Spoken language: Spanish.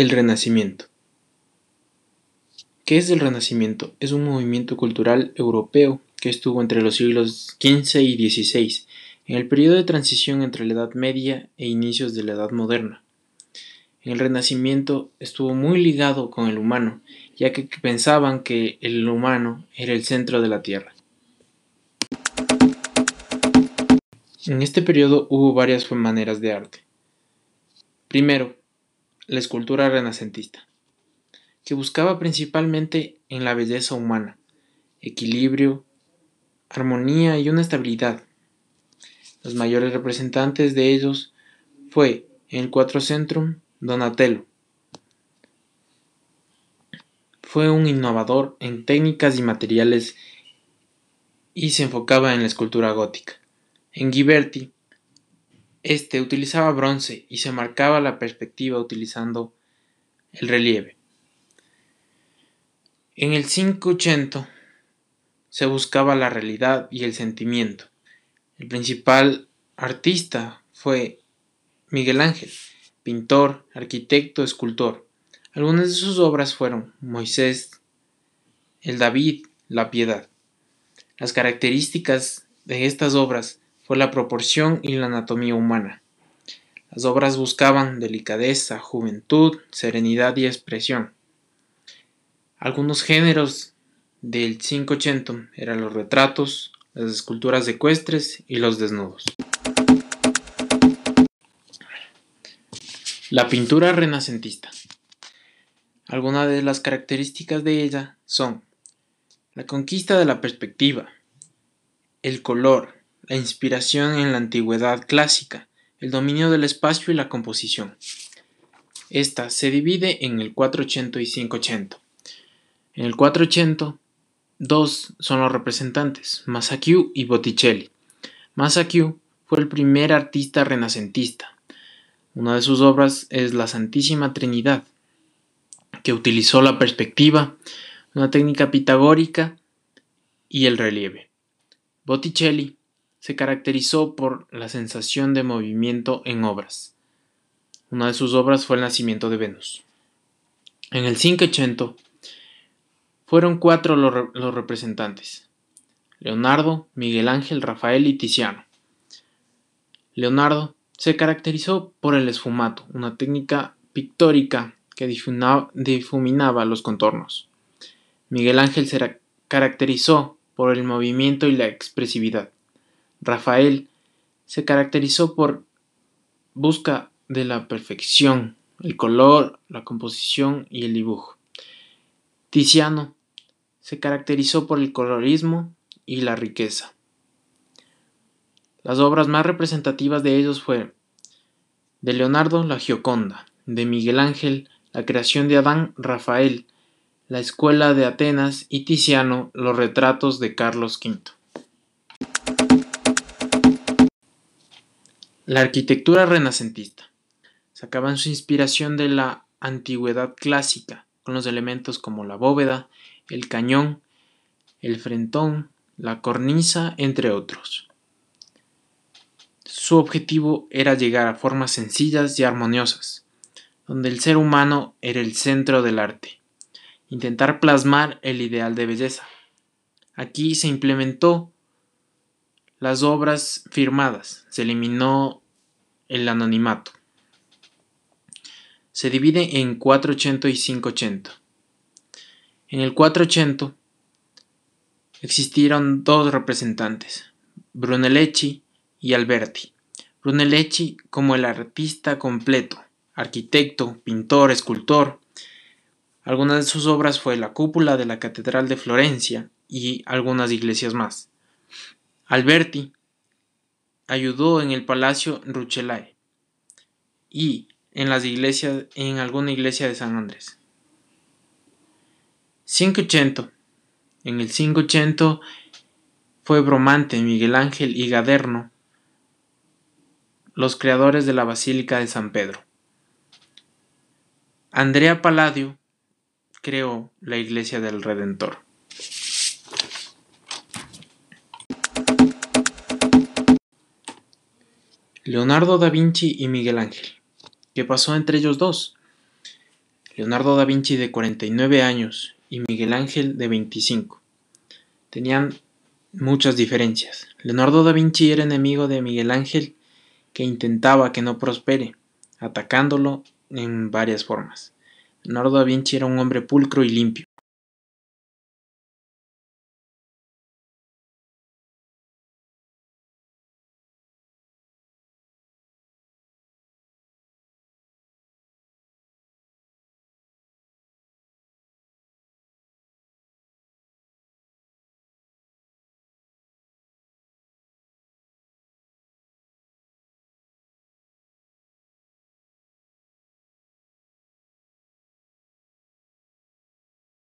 El Renacimiento. ¿Qué es el Renacimiento? Es un movimiento cultural europeo que estuvo entre los siglos XV y XVI, en el periodo de transición entre la Edad Media e inicios de la Edad Moderna. El Renacimiento estuvo muy ligado con el humano, ya que pensaban que el humano era el centro de la Tierra. En este periodo hubo varias maneras de arte. Primero, la escultura renacentista, que buscaba principalmente en la belleza humana, equilibrio, armonía y una estabilidad. Los mayores representantes de ellos fue en el Quattrocentrum Donatello. Fue un innovador en técnicas y materiales y se enfocaba en la escultura gótica. En Ghiberti este utilizaba bronce y se marcaba la perspectiva utilizando el relieve. En el 580 se buscaba la realidad y el sentimiento. El principal artista fue Miguel Ángel, pintor, arquitecto, escultor. Algunas de sus obras fueron Moisés, el David, la Piedad. Las características de estas obras fue la proporción y la anatomía humana. Las obras buscaban delicadeza, juventud, serenidad y expresión. Algunos géneros del 580 eran los retratos, las esculturas ecuestres y los desnudos. La pintura renacentista. Algunas de las características de ella son la conquista de la perspectiva, el color, la inspiración en la antigüedad clásica, el dominio del espacio y la composición. Esta se divide en el 480 y 580. En el 480, dos son los representantes, Masaccio y Botticelli. Masaccio fue el primer artista renacentista. Una de sus obras es La Santísima Trinidad, que utilizó la perspectiva, una técnica pitagórica y el relieve. Botticelli se caracterizó por la sensación de movimiento en obras. Una de sus obras fue El nacimiento de Venus. En el 580 fueron cuatro los, representantes, Leonardo, Miguel Ángel, Rafael y Tiziano. Leonardo se caracterizó por el esfumato, una técnica pictórica que difuminaba los contornos. Miguel Ángel se caracterizó por el movimiento y la expresividad. Rafael se caracterizó por busca de la perfección, el color, la composición y el dibujo. Tiziano se caracterizó por el colorismo y la riqueza. Las obras más representativas de ellos fueron de Leonardo la Gioconda, de Miguel Ángel la creación de Adán Rafael, la escuela de Atenas y Tiziano los retratos de Carlos V. La arquitectura renacentista. Sacaban su inspiración de la antigüedad clásica, con los elementos como la bóveda, el cañón, el frentón, la cornisa, entre otros. Su objetivo era llegar a formas sencillas y armoniosas, donde el ser humano era el centro del arte, intentar plasmar el ideal de belleza. Aquí se implementó las obras firmadas, se eliminó el anonimato. Se divide en 480 y 580. En el 480 existieron dos representantes, Brunelleschi y Alberti. Brunelleschi como el artista completo, arquitecto, pintor, escultor. Algunas de sus obras fue la cúpula de la Catedral de Florencia y algunas iglesias más. Alberti ayudó en el Palacio Rucellai y en las iglesias en alguna iglesia de San Andrés. 580. En el 580 fue Bromante, Miguel Ángel y Gaderno los creadores de la Basílica de San Pedro. Andrea Palladio creó la Iglesia del Redentor. Leonardo da Vinci y Miguel Ángel. ¿Qué pasó entre ellos dos? Leonardo da Vinci de 49 años y Miguel Ángel de 25. Tenían muchas diferencias. Leonardo da Vinci era enemigo de Miguel Ángel que intentaba que no prospere, atacándolo en varias formas. Leonardo da Vinci era un hombre pulcro y limpio.